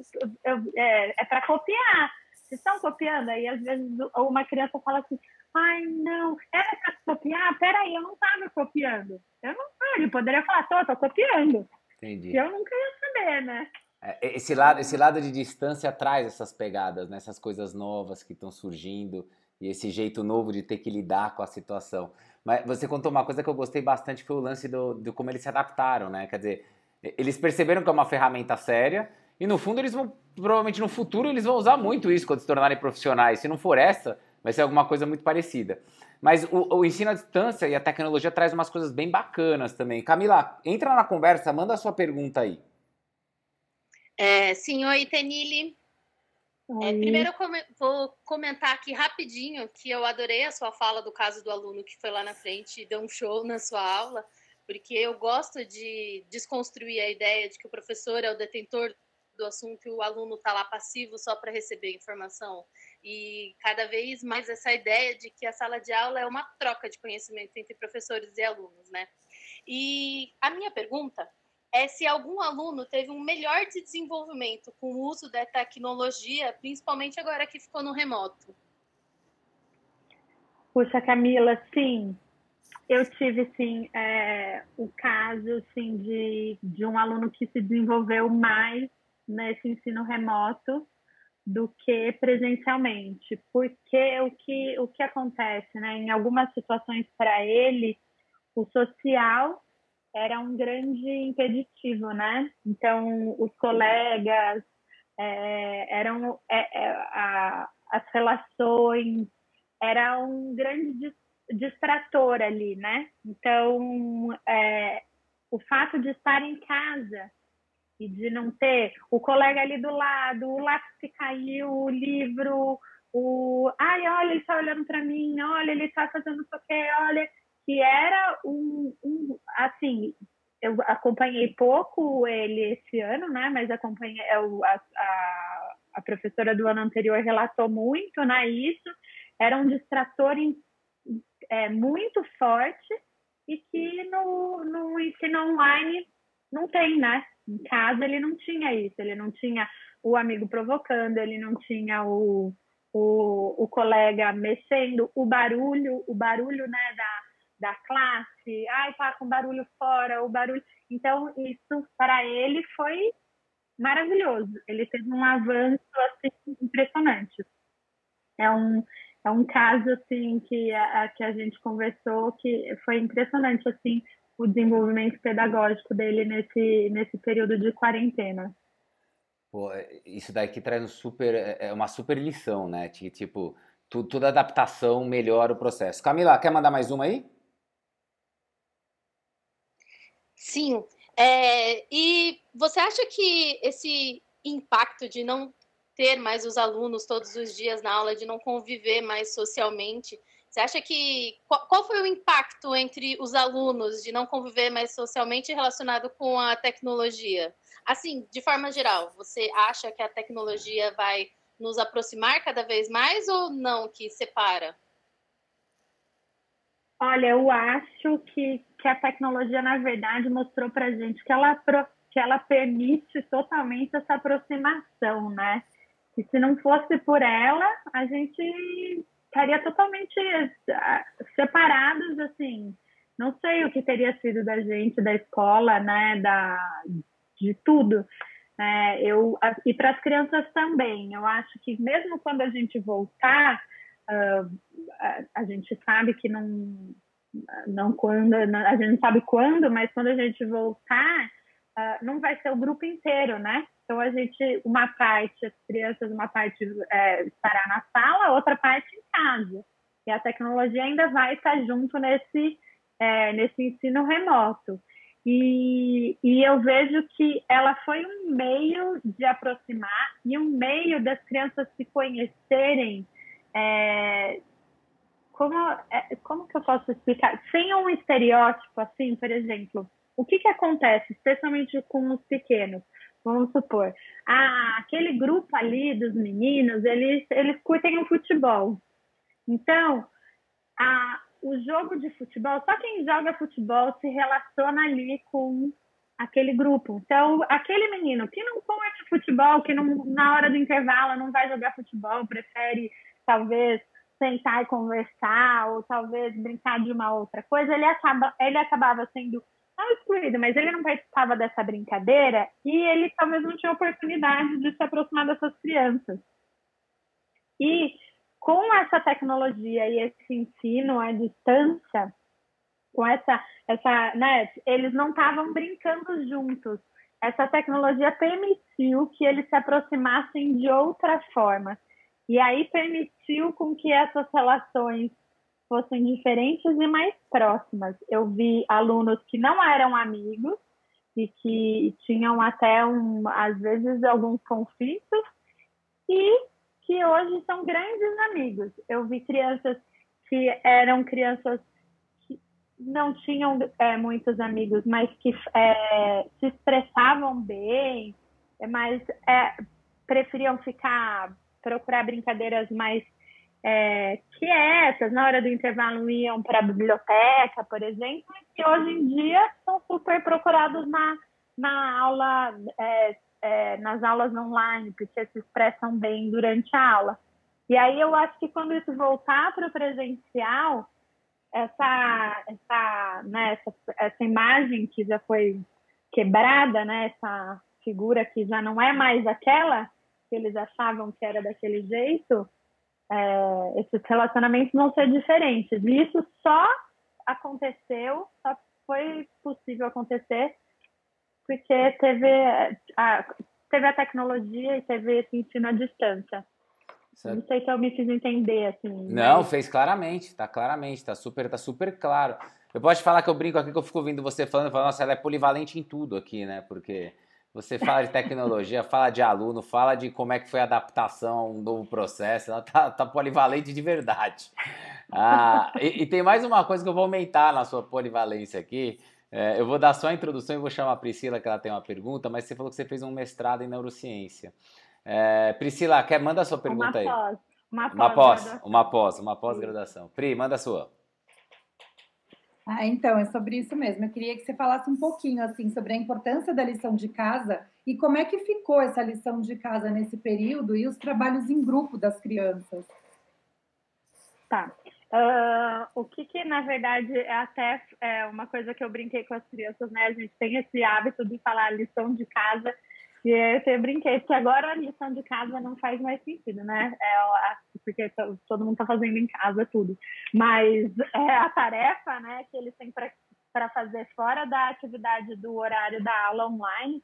Eu, é é para copiar. Vocês estão copiando? Aí, às vezes, uma criança fala assim: Ai, não, era para copiar? Peraí, eu não estava copiando. Eu não ele poderia falar, tô, tô copiando. Entendi. Eu nunca ia saber, né? É, esse lado, esse lado de distância traz essas pegadas, né? essas coisas novas que estão surgindo e esse jeito novo de ter que lidar com a situação. Mas você contou uma coisa que eu gostei bastante, foi o lance do, do como eles se adaptaram, né? Quer dizer, eles perceberam que é uma ferramenta séria e no fundo eles vão, provavelmente no futuro, eles vão usar muito isso quando se tornarem profissionais. Se não for essa, vai ser alguma coisa muito parecida. Mas o, o, ensino à distância e a tecnologia traz umas coisas bem bacanas também. Camila, entra na conversa, manda a sua pergunta aí. É, sim, oi, Tenille. É, primeiro eu come vou comentar aqui rapidinho que eu adorei a sua fala do caso do aluno que foi lá na frente e deu um show na sua aula, porque eu gosto de desconstruir a ideia de que o professor é o detentor do assunto e o aluno está lá passivo só para receber informação. E cada vez mais essa ideia de que a sala de aula é uma troca de conhecimento entre professores e alunos, né? E a minha pergunta é se algum aluno teve um melhor desenvolvimento com o uso da tecnologia, principalmente agora que ficou no remoto. Puxa, Camila, sim. Eu tive, sim, é, o caso sim, de, de um aluno que se desenvolveu mais nesse ensino remoto do que presencialmente, porque o que, o que acontece, né? Em algumas situações para ele, o social era um grande impeditivo, né? Então, os colegas é, eram é, é, a, as relações era um grande distrator ali, né? Então, é, o fato de estar em casa e de não ter o colega ali do lado, o lápis que caiu, o livro, o ai, olha, ele está olhando para mim, olha, ele está fazendo isso aqui, olha, que era um, um, assim, eu acompanhei pouco ele esse ano, né? Mas acompanhei eu, a, a, a professora do ano anterior relatou muito, né? Isso era um distrator em, é, muito forte e que no, no ensino online não tem, né? Em casa ele não tinha isso, ele não tinha o amigo provocando, ele não tinha o, o, o colega mexendo, o barulho, o barulho né, da, da classe, ai, tá com barulho fora, o barulho. Então, isso para ele foi maravilhoso. Ele teve um avanço assim, impressionante. É um, é um caso assim que a, que a gente conversou que foi impressionante assim o desenvolvimento pedagógico dele nesse, nesse período de quarentena. Pô, é, isso daqui traz um super, é, é uma super lição, né? Tipo, tu, toda adaptação melhora o processo. Camila, quer mandar mais uma aí? Sim. É, e você acha que esse impacto de não ter mais os alunos todos os dias na aula, de não conviver mais socialmente, você acha que qual, foi o impacto entre os alunos de não conviver mais socialmente relacionado com a tecnologia? Assim, de forma geral, você acha que a tecnologia vai nos aproximar cada vez mais ou não que separa? Olha, eu acho que, que a tecnologia, na verdade, mostrou para gente que ela, que ela permite totalmente essa aproximação, né? E se não fosse por ela, a gente estaria totalmente ah, separados, assim. Não sei o que teria sido da gente, da escola, né, da, de tudo. É, eu, e para as crianças também. Eu acho que mesmo quando a gente voltar, uh, a, a, gente sabe que não, não quando, a gente não sabe quando, mas quando a gente voltar, uh, não vai ser o grupo inteiro, né? Então, a gente, uma parte, as crianças, uma parte é, estará na sala, outra parte em casa. E a tecnologia ainda vai estar junto nesse, é, nesse ensino remoto. E, e eu vejo que ela foi um meio de aproximar e um meio das crianças se conhecerem. É, como, é, como que eu posso explicar? Sem um estereótipo, assim, por exemplo, o que, que acontece, especialmente com os pequenos? Vamos supor, ah, aquele grupo ali dos meninos, eles, eles curtem o futebol. Então, a, o jogo de futebol, só quem joga futebol se relaciona ali com aquele grupo. Então, aquele menino que não curte futebol, que não, na hora do intervalo não vai jogar futebol, prefere talvez sentar e conversar, ou talvez brincar de uma outra coisa, ele, acaba, ele acabava sendo não excluído, mas ele não participava dessa brincadeira e ele talvez não tinha oportunidade de se aproximar dessas crianças. E com essa tecnologia e esse ensino à distância, com essa, essa, né, eles não estavam brincando juntos. Essa tecnologia permitiu que eles se aproximassem de outra forma. E aí permitiu com que essas relações fossem diferentes e mais próximas. Eu vi alunos que não eram amigos e que tinham até, um, às vezes, alguns conflitos e que hoje são grandes amigos. Eu vi crianças que eram crianças que não tinham é, muitos amigos, mas que é, se expressavam bem, mas é, preferiam ficar, procurar brincadeiras mais é, quietas, na hora do intervalo iam para a biblioteca, por exemplo, que hoje em dia são super procurados na, na aula, é, é, nas aulas online, porque se expressam bem durante a aula. E aí eu acho que quando isso voltar para o presencial, essa, essa, né, essa, essa imagem que já foi quebrada, né, essa figura que já não é mais aquela que eles achavam que era daquele jeito, é, esses relacionamentos vão ser diferentes. E isso só aconteceu, só foi possível acontecer porque teve a, teve a tecnologia e teve esse ensino à distância. Certo. Não sei se eu me fiz entender, assim. Não, mas... fez claramente, tá claramente, tá super, tá super claro. Eu posso falar que eu brinco aqui que eu fico ouvindo você falando, falando, nossa, ela é polivalente em tudo aqui, né? Porque você fala de tecnologia, fala de aluno, fala de como é que foi a adaptação a um novo processo, ela tá, tá polivalente de verdade. Ah, e, e, tem mais uma coisa que eu vou aumentar na sua polivalência aqui. É, eu vou dar só a introdução e vou chamar a Priscila, que ela tem uma pergunta, mas você falou que você fez um mestrado em neurociência. É, Priscila, quer, manda a sua pergunta uma aí. Pós, uma pós. Uma pós, uma pós, uma pós-graduação. Pri, manda a sua. Ah, então, é sobre isso mesmo. Eu queria que você falasse um pouquinho assim sobre a importância da lição de casa e como é que ficou essa lição de casa nesse período e os trabalhos em grupo das crianças. Tá. Uh, o que, que, na verdade, é até é uma coisa que eu brinquei com as crianças, né? A gente tem esse hábito de falar lição de casa e eu brinquei, porque agora a lição de casa não faz mais sentido, né? É, porque todo mundo está fazendo em casa tudo. Mas é a tarefa né, que eles têm para fazer fora da atividade do horário da aula online.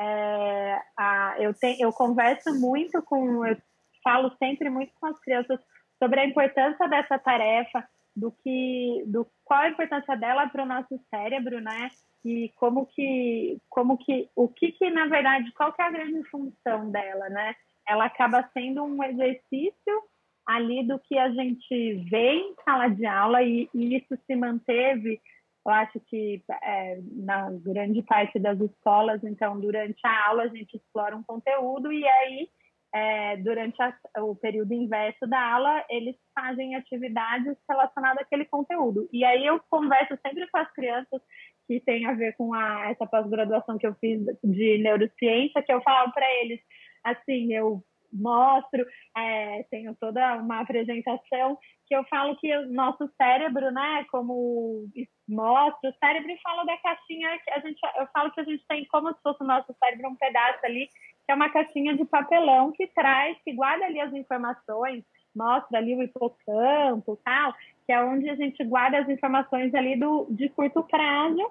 É, a, eu, te, eu converso muito com, eu falo sempre muito com as crianças sobre a importância dessa tarefa, do que, do qual a importância dela para o nosso cérebro, né? E como que, como que, o que que na verdade, qual que é a grande função dela, né? Ela acaba sendo um exercício ali do que a gente vê em sala de aula e, e isso se manteve, eu acho que é, na grande parte das escolas, então durante a aula a gente explora um conteúdo e aí é, durante a, o período inverso da aula, eles fazem atividades relacionadas àquele conteúdo. E aí eu converso sempre com as crianças que tem a ver com a, essa pós-graduação que eu fiz de neurociência, que eu falo para eles, assim, eu mostro, é, tenho toda uma apresentação que eu falo que o nosso cérebro, né, como mostro, o cérebro fala da caixinha que a gente, eu falo que a gente tem como se fosse o nosso cérebro um pedaço ali que é uma caixinha de papelão que traz, que guarda ali as informações, mostra ali o hipocampo tal, que é onde a gente guarda as informações ali do, de curto prazo.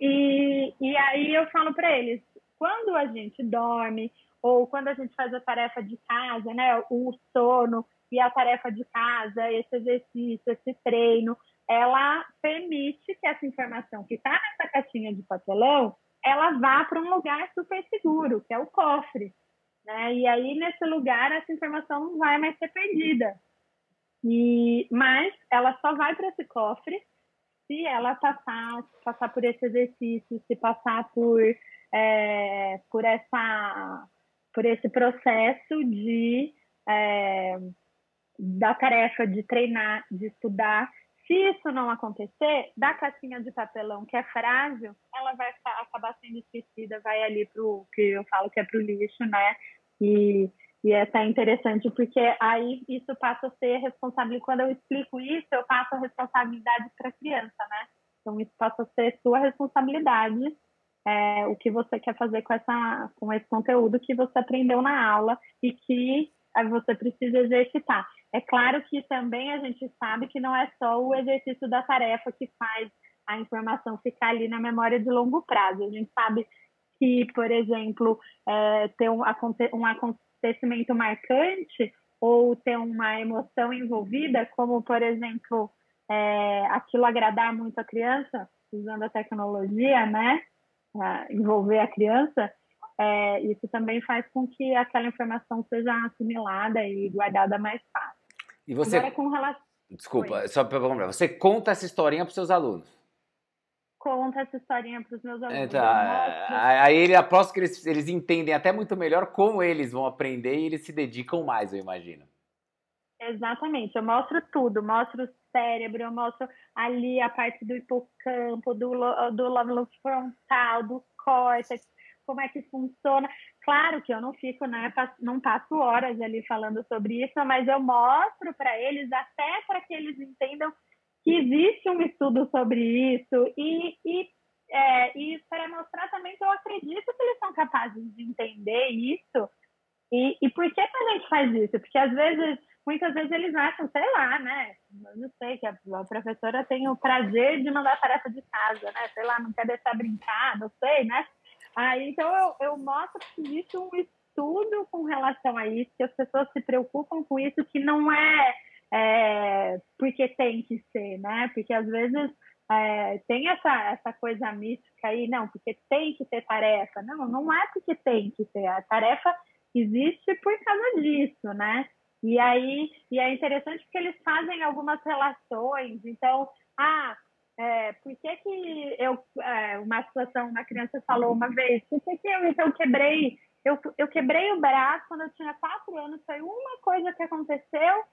E, e aí eu falo para eles, quando a gente dorme, ou quando a gente faz a tarefa de casa, né, o sono e a tarefa de casa, esse exercício, esse treino, ela permite que essa informação que está nessa caixinha de papelão ela vá para um lugar super seguro, que é o cofre. Né? E aí, nesse lugar, essa informação não vai mais ser perdida. E, mas ela só vai para esse cofre se ela passar, passar por esse exercício, se passar por, é, por, essa, por esse processo de, é, da tarefa de treinar, de estudar se isso não acontecer, da caixinha de papelão que é frágil, ela vai acabar sendo esquecida, vai ali para o que eu falo que é para o lixo, né? E, E é até interessante, porque aí isso passa a ser responsabilidade. Quando eu explico isso, eu passo a responsabilidade para a criança, né? Então, isso passa a ser sua responsabilidade, é, o que você quer fazer com, essa, com esse conteúdo que você aprendeu na aula e que você precisa exercitar. É claro que também a gente sabe que não é só o exercício da tarefa que faz a informação ficar ali na memória de longo prazo. A gente sabe que, por exemplo, é, ter um, um acontecimento marcante ou ter uma emoção envolvida, como, por exemplo, é, aquilo agradar muito a criança, usando a tecnologia, né? Envolver a criança, é, isso também faz com que aquela informação seja assimilada e guardada mais fácil. E você. Agora, com relação... Desculpa, Oi. só para lembrar, você conta essa historinha para os seus alunos? conta essa historinha para os meus alunos. Então, aí ele aposto que eles, eles entendem até muito melhor como eles vão aprender e eles se dedicam mais, eu imagino. Exatamente, eu mostro tudo, mostro o cérebro, eu mostro ali a parte do hipocampo, do, do lóbulo frontal, do córtex, como é que funciona. Claro que eu não fico, né, não passo horas ali falando sobre isso, mas eu mostro para eles, até para que eles entendam que existe um estudo sobre isso e, e, é, e para mostrar também que eu acredito que eles são capazes de entender isso e, e por que, que a gente faz isso? Porque às vezes, muitas vezes eles acham, sei lá, né? Não sei, que a, a professora tem o prazer de mandar tarefa de casa, né? Sei lá, não quer deixar brincar, não sei, né? Aí, então eu, eu mostro que existe um estudo com relação a isso, que as pessoas se preocupam com isso, que não é é, porque tem que ser, né? Porque às vezes é, tem essa, essa coisa mística aí, não, porque tem que ter tarefa. Não, não é porque tem que ter. A tarefa existe por causa disso, né? E aí e é interessante porque eles fazem algumas relações. Então, ah, é, por que, que eu. É, uma situação, uma criança falou uma vez, por que, que eu então quebrei. Eu, eu quebrei o braço quando eu tinha quatro anos, foi uma coisa que aconteceu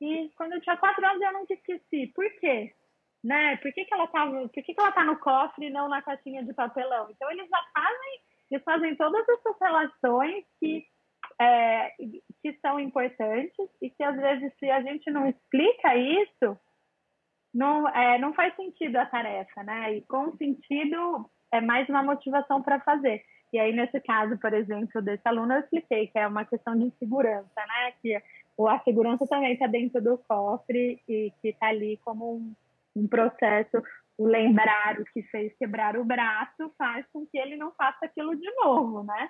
e quando eu tinha quatro anos eu nunca esqueci. Por quê? Né? Por que, que ela tava, por que, que ela tá no cofre e não na caixinha de papelão? Então eles já fazem, eles fazem todas essas relações que, é, são importantes e que às vezes se a gente não explica isso, não, é, não faz sentido a tarefa, né? E com sentido é mais uma motivação para fazer. E aí, nesse caso, por exemplo, desse aluno, eu expliquei que é uma questão de segurança, né? Que a segurança também está dentro do cofre e que está ali como um, um, processo. O lembrar o que fez quebrar o braço faz com que ele não faça aquilo de novo, né?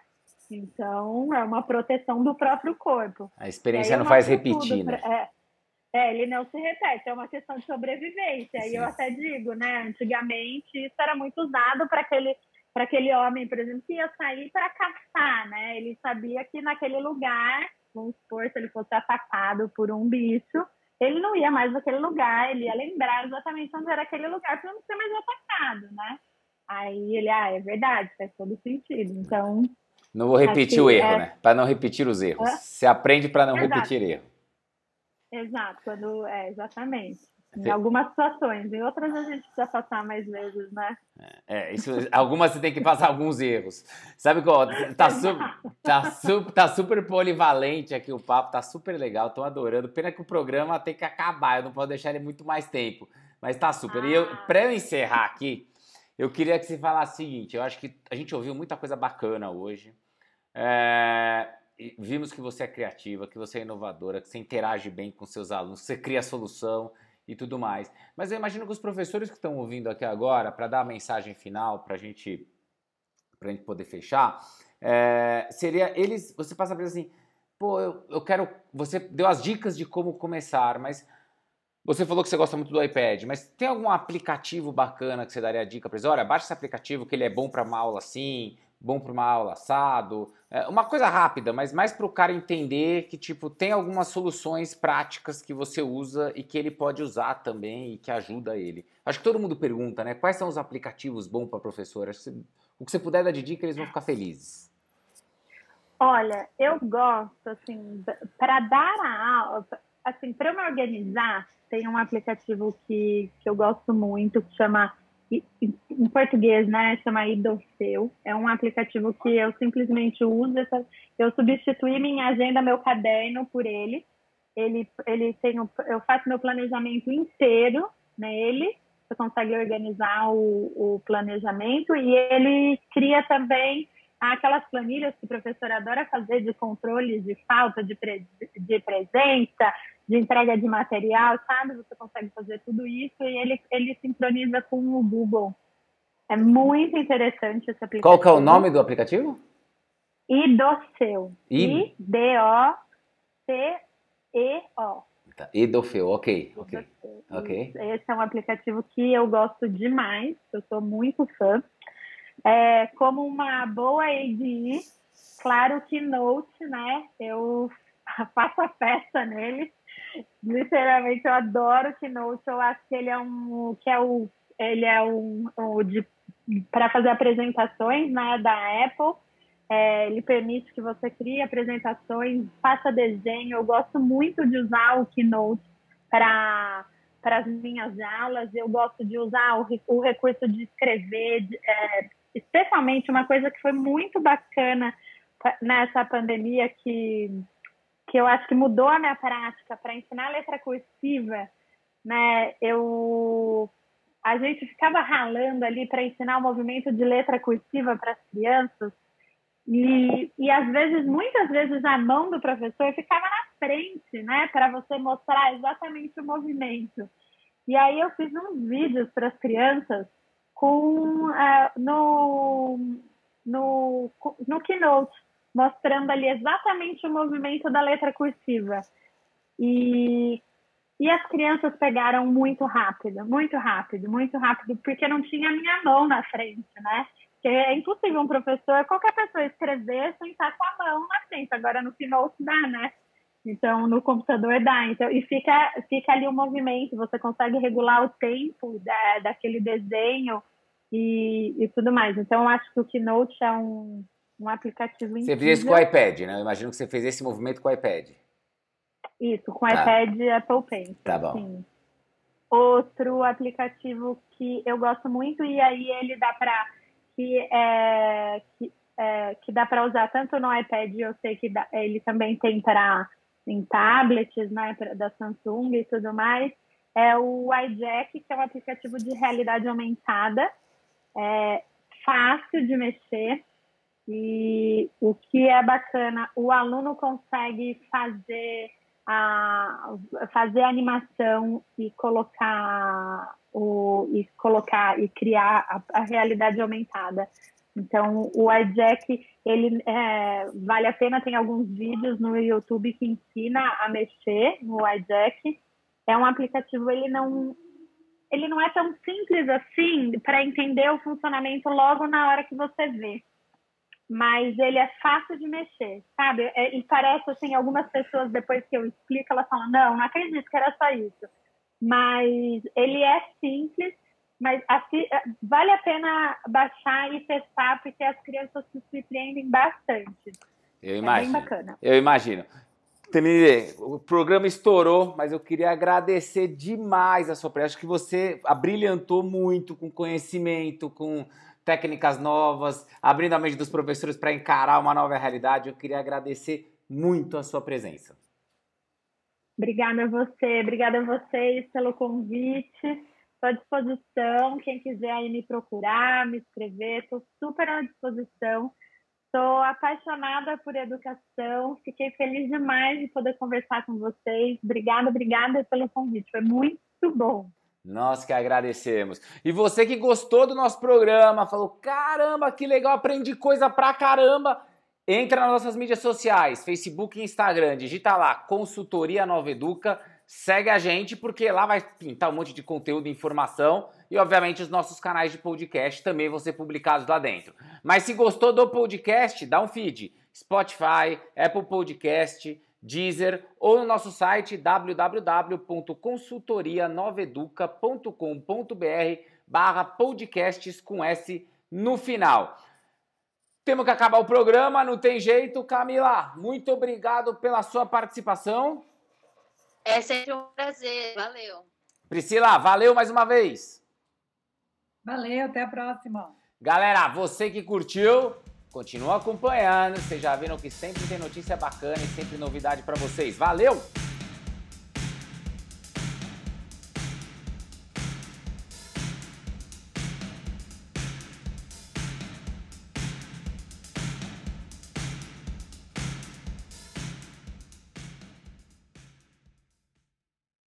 Então, é uma proteção do próprio corpo. A experiência não faz repetir, né? É, é, ele não se repete, é uma questão de sobrevivência. Sim. E eu até digo, né? Antigamente, isso era muito usado para aquele aquele homem, por exemplo, que ia sair para caçar, né? Ele sabia que naquele lugar vamos supor, se ele fosse atacado por um bicho, ele não ia mais naquele lugar, ele ia lembrar exatamente onde era aquele lugar para não ser mais atacado, né? Aí ele, ah, é verdade, faz todo sentido. Então. Não vou repetir o erro, é... né? Para não repetir os erros. É? Você aprende para não Exato. repetir erro. Exato, quando, é, exatamente. Em algumas situações, em outras a gente precisa passar mais vezes, né? É, isso, algumas você tem que passar alguns erros. Sabe qual? Tá, su, tá, su, tá super polivalente aqui o papo, tá super legal, tô adorando. Pena que o programa tem que acabar, eu não posso deixar ele muito mais tempo. Mas tá super. Ah. E eu, pra eu encerrar aqui, eu queria que você falasse o seguinte: eu acho que a gente ouviu muita coisa bacana hoje. É, vimos que você é criativa, que você é inovadora, que você interage bem com seus alunos, você cria solução e tudo mais. Mas eu imagino que os professores que estão ouvindo aqui agora, para dar a mensagem final, para gente, a gente poder fechar, é, seria eles, você passa para assim, pô, eu, eu quero, você deu as dicas de como começar, mas você falou que você gosta muito do iPad, mas tem algum aplicativo bacana que você daria a dica para eles? Olha, baixa esse aplicativo que ele é bom para uma aula assim, bom para uma aula assado. É uma coisa rápida, mas mais para o cara entender que tipo tem algumas soluções práticas que você usa e que ele pode usar também e que ajuda ele. Acho que todo mundo pergunta, né? Quais são os aplicativos bons para professor? O que você puder dar de dica, eles vão ficar felizes. Olha, eu gosto assim para dar a aula, assim para me organizar, tem um aplicativo que, que eu gosto muito que chama em português, né, chama Idofeu. É um aplicativo que eu simplesmente uso. Eu substituí minha agenda, meu caderno por ele. Ele, ele tem, eu faço meu planejamento inteiro nele. Você consegue organizar o, o planejamento e ele cria também aquelas planilhas que o professor adora fazer de controle de falta de, pre, de presença, de entrega de material, sabe? Você consegue fazer tudo isso e ele, ele sincroniza com o Google. É muito interessante esse aplicativo. Qual que é o nome do aplicativo? Idoceu. I-D-O-C-E-O. Tá. Idofeu, ok. ok. ok. Esse é um aplicativo que eu gosto demais, eu sou muito fã. É, como uma boa ADI, claro que Note, né? Eu faço a festa nele. Literalmente, eu adoro o Keynote. Eu acho que ele é um que é o ele é um, um para fazer apresentações né, da Apple. É, ele permite que você crie apresentações, faça desenho. Eu gosto muito de usar o Keynote para para as minhas aulas. Eu gosto de usar o, o recurso de escrever, de, é, especialmente uma coisa que foi muito bacana nessa pandemia que que eu acho que mudou a minha prática para ensinar letra cursiva, né? Eu a gente ficava ralando ali para ensinar o movimento de letra cursiva para as crianças e, e às vezes, muitas vezes, a mão do professor ficava na frente, né, para você mostrar exatamente o movimento. E aí eu fiz uns vídeos para as crianças com uh, no, no, no Keynote, mostrando ali exatamente o movimento da letra cursiva. E, e as crianças pegaram muito rápido, muito rápido, muito rápido, porque não tinha minha mão na frente, né? Porque é impossível um professor, qualquer pessoa escrever sem estar com a mão na frente. Agora no Keynote dá, né? Então, no computador dá. Então, e fica, fica ali o movimento, você consegue regular o tempo da, daquele desenho e, e tudo mais. Então, eu acho que o Keynote é um, um aplicativo incrível. Você fez isso com o iPad, né? Eu imagino que você fez esse movimento com o iPad. Isso, com o tá. iPad e Apple. Tá bom. Sim. Outro aplicativo que eu gosto muito e aí ele dá para que é, que, é, que dá para usar tanto no iPad, eu sei que dá, ele também tem para em tablets, né, pra, da Samsung e tudo mais. É o iJack, que é um aplicativo de realidade aumentada, é fácil de mexer, e o que é bacana, o aluno consegue fazer a fazer a animação e colocar o e colocar e criar a, a realidade aumentada. Então, o iJack, ele é, vale a pena, tem alguns vídeos no YouTube que ensina a mexer no iJack. É um aplicativo, ele não ele não é tão simples assim para entender o funcionamento logo na hora que você vê mas ele é fácil de mexer, sabe? É, e parece assim, algumas pessoas depois que eu explico, elas falam, não, não acredito que era só isso. Mas ele é simples, mas assim, é, vale a pena baixar e testar, porque as crianças se surpreendem bastante. Eu imagino. É bem bacana. Eu imagino. Temire, o programa estourou, mas eu queria agradecer demais a sua presença. Acho que você abrilhantou muito com conhecimento, com técnicas novas, abrindo a mente dos professores para encarar uma nova realidade. Eu queria agradecer muito a sua presença. Obrigada a você, obrigada a vocês pelo convite. Estou à disposição. Quem quiser aí me procurar, me escrever, estou super à disposição. Estou apaixonada por educação. Fiquei feliz demais de poder conversar com vocês. Obrigada, obrigada pelo convite. Foi muito bom. Nós que agradecemos. E você que gostou do nosso programa, falou: caramba, que legal, aprendi coisa pra caramba. Entra nas nossas mídias sociais, Facebook e Instagram, digita lá Consultoria Nova Educa, segue a gente, porque lá vai pintar um monte de conteúdo e informação. E, obviamente, os nossos canais de podcast também vão ser publicados lá dentro. Mas se gostou do podcast, dá um feed. Spotify, Apple Podcast, Deezer ou no nosso site www.consultorianoveduca.com.br barra podcasts com S no final. Temos que acabar o programa, não tem jeito. Camila, muito obrigado pela sua participação. É sempre um prazer, valeu. Priscila, valeu mais uma vez. Valeu, até a próxima. Galera, você que curtiu, continua acompanhando. Vocês já viram que sempre tem notícia bacana e sempre novidade para vocês. Valeu!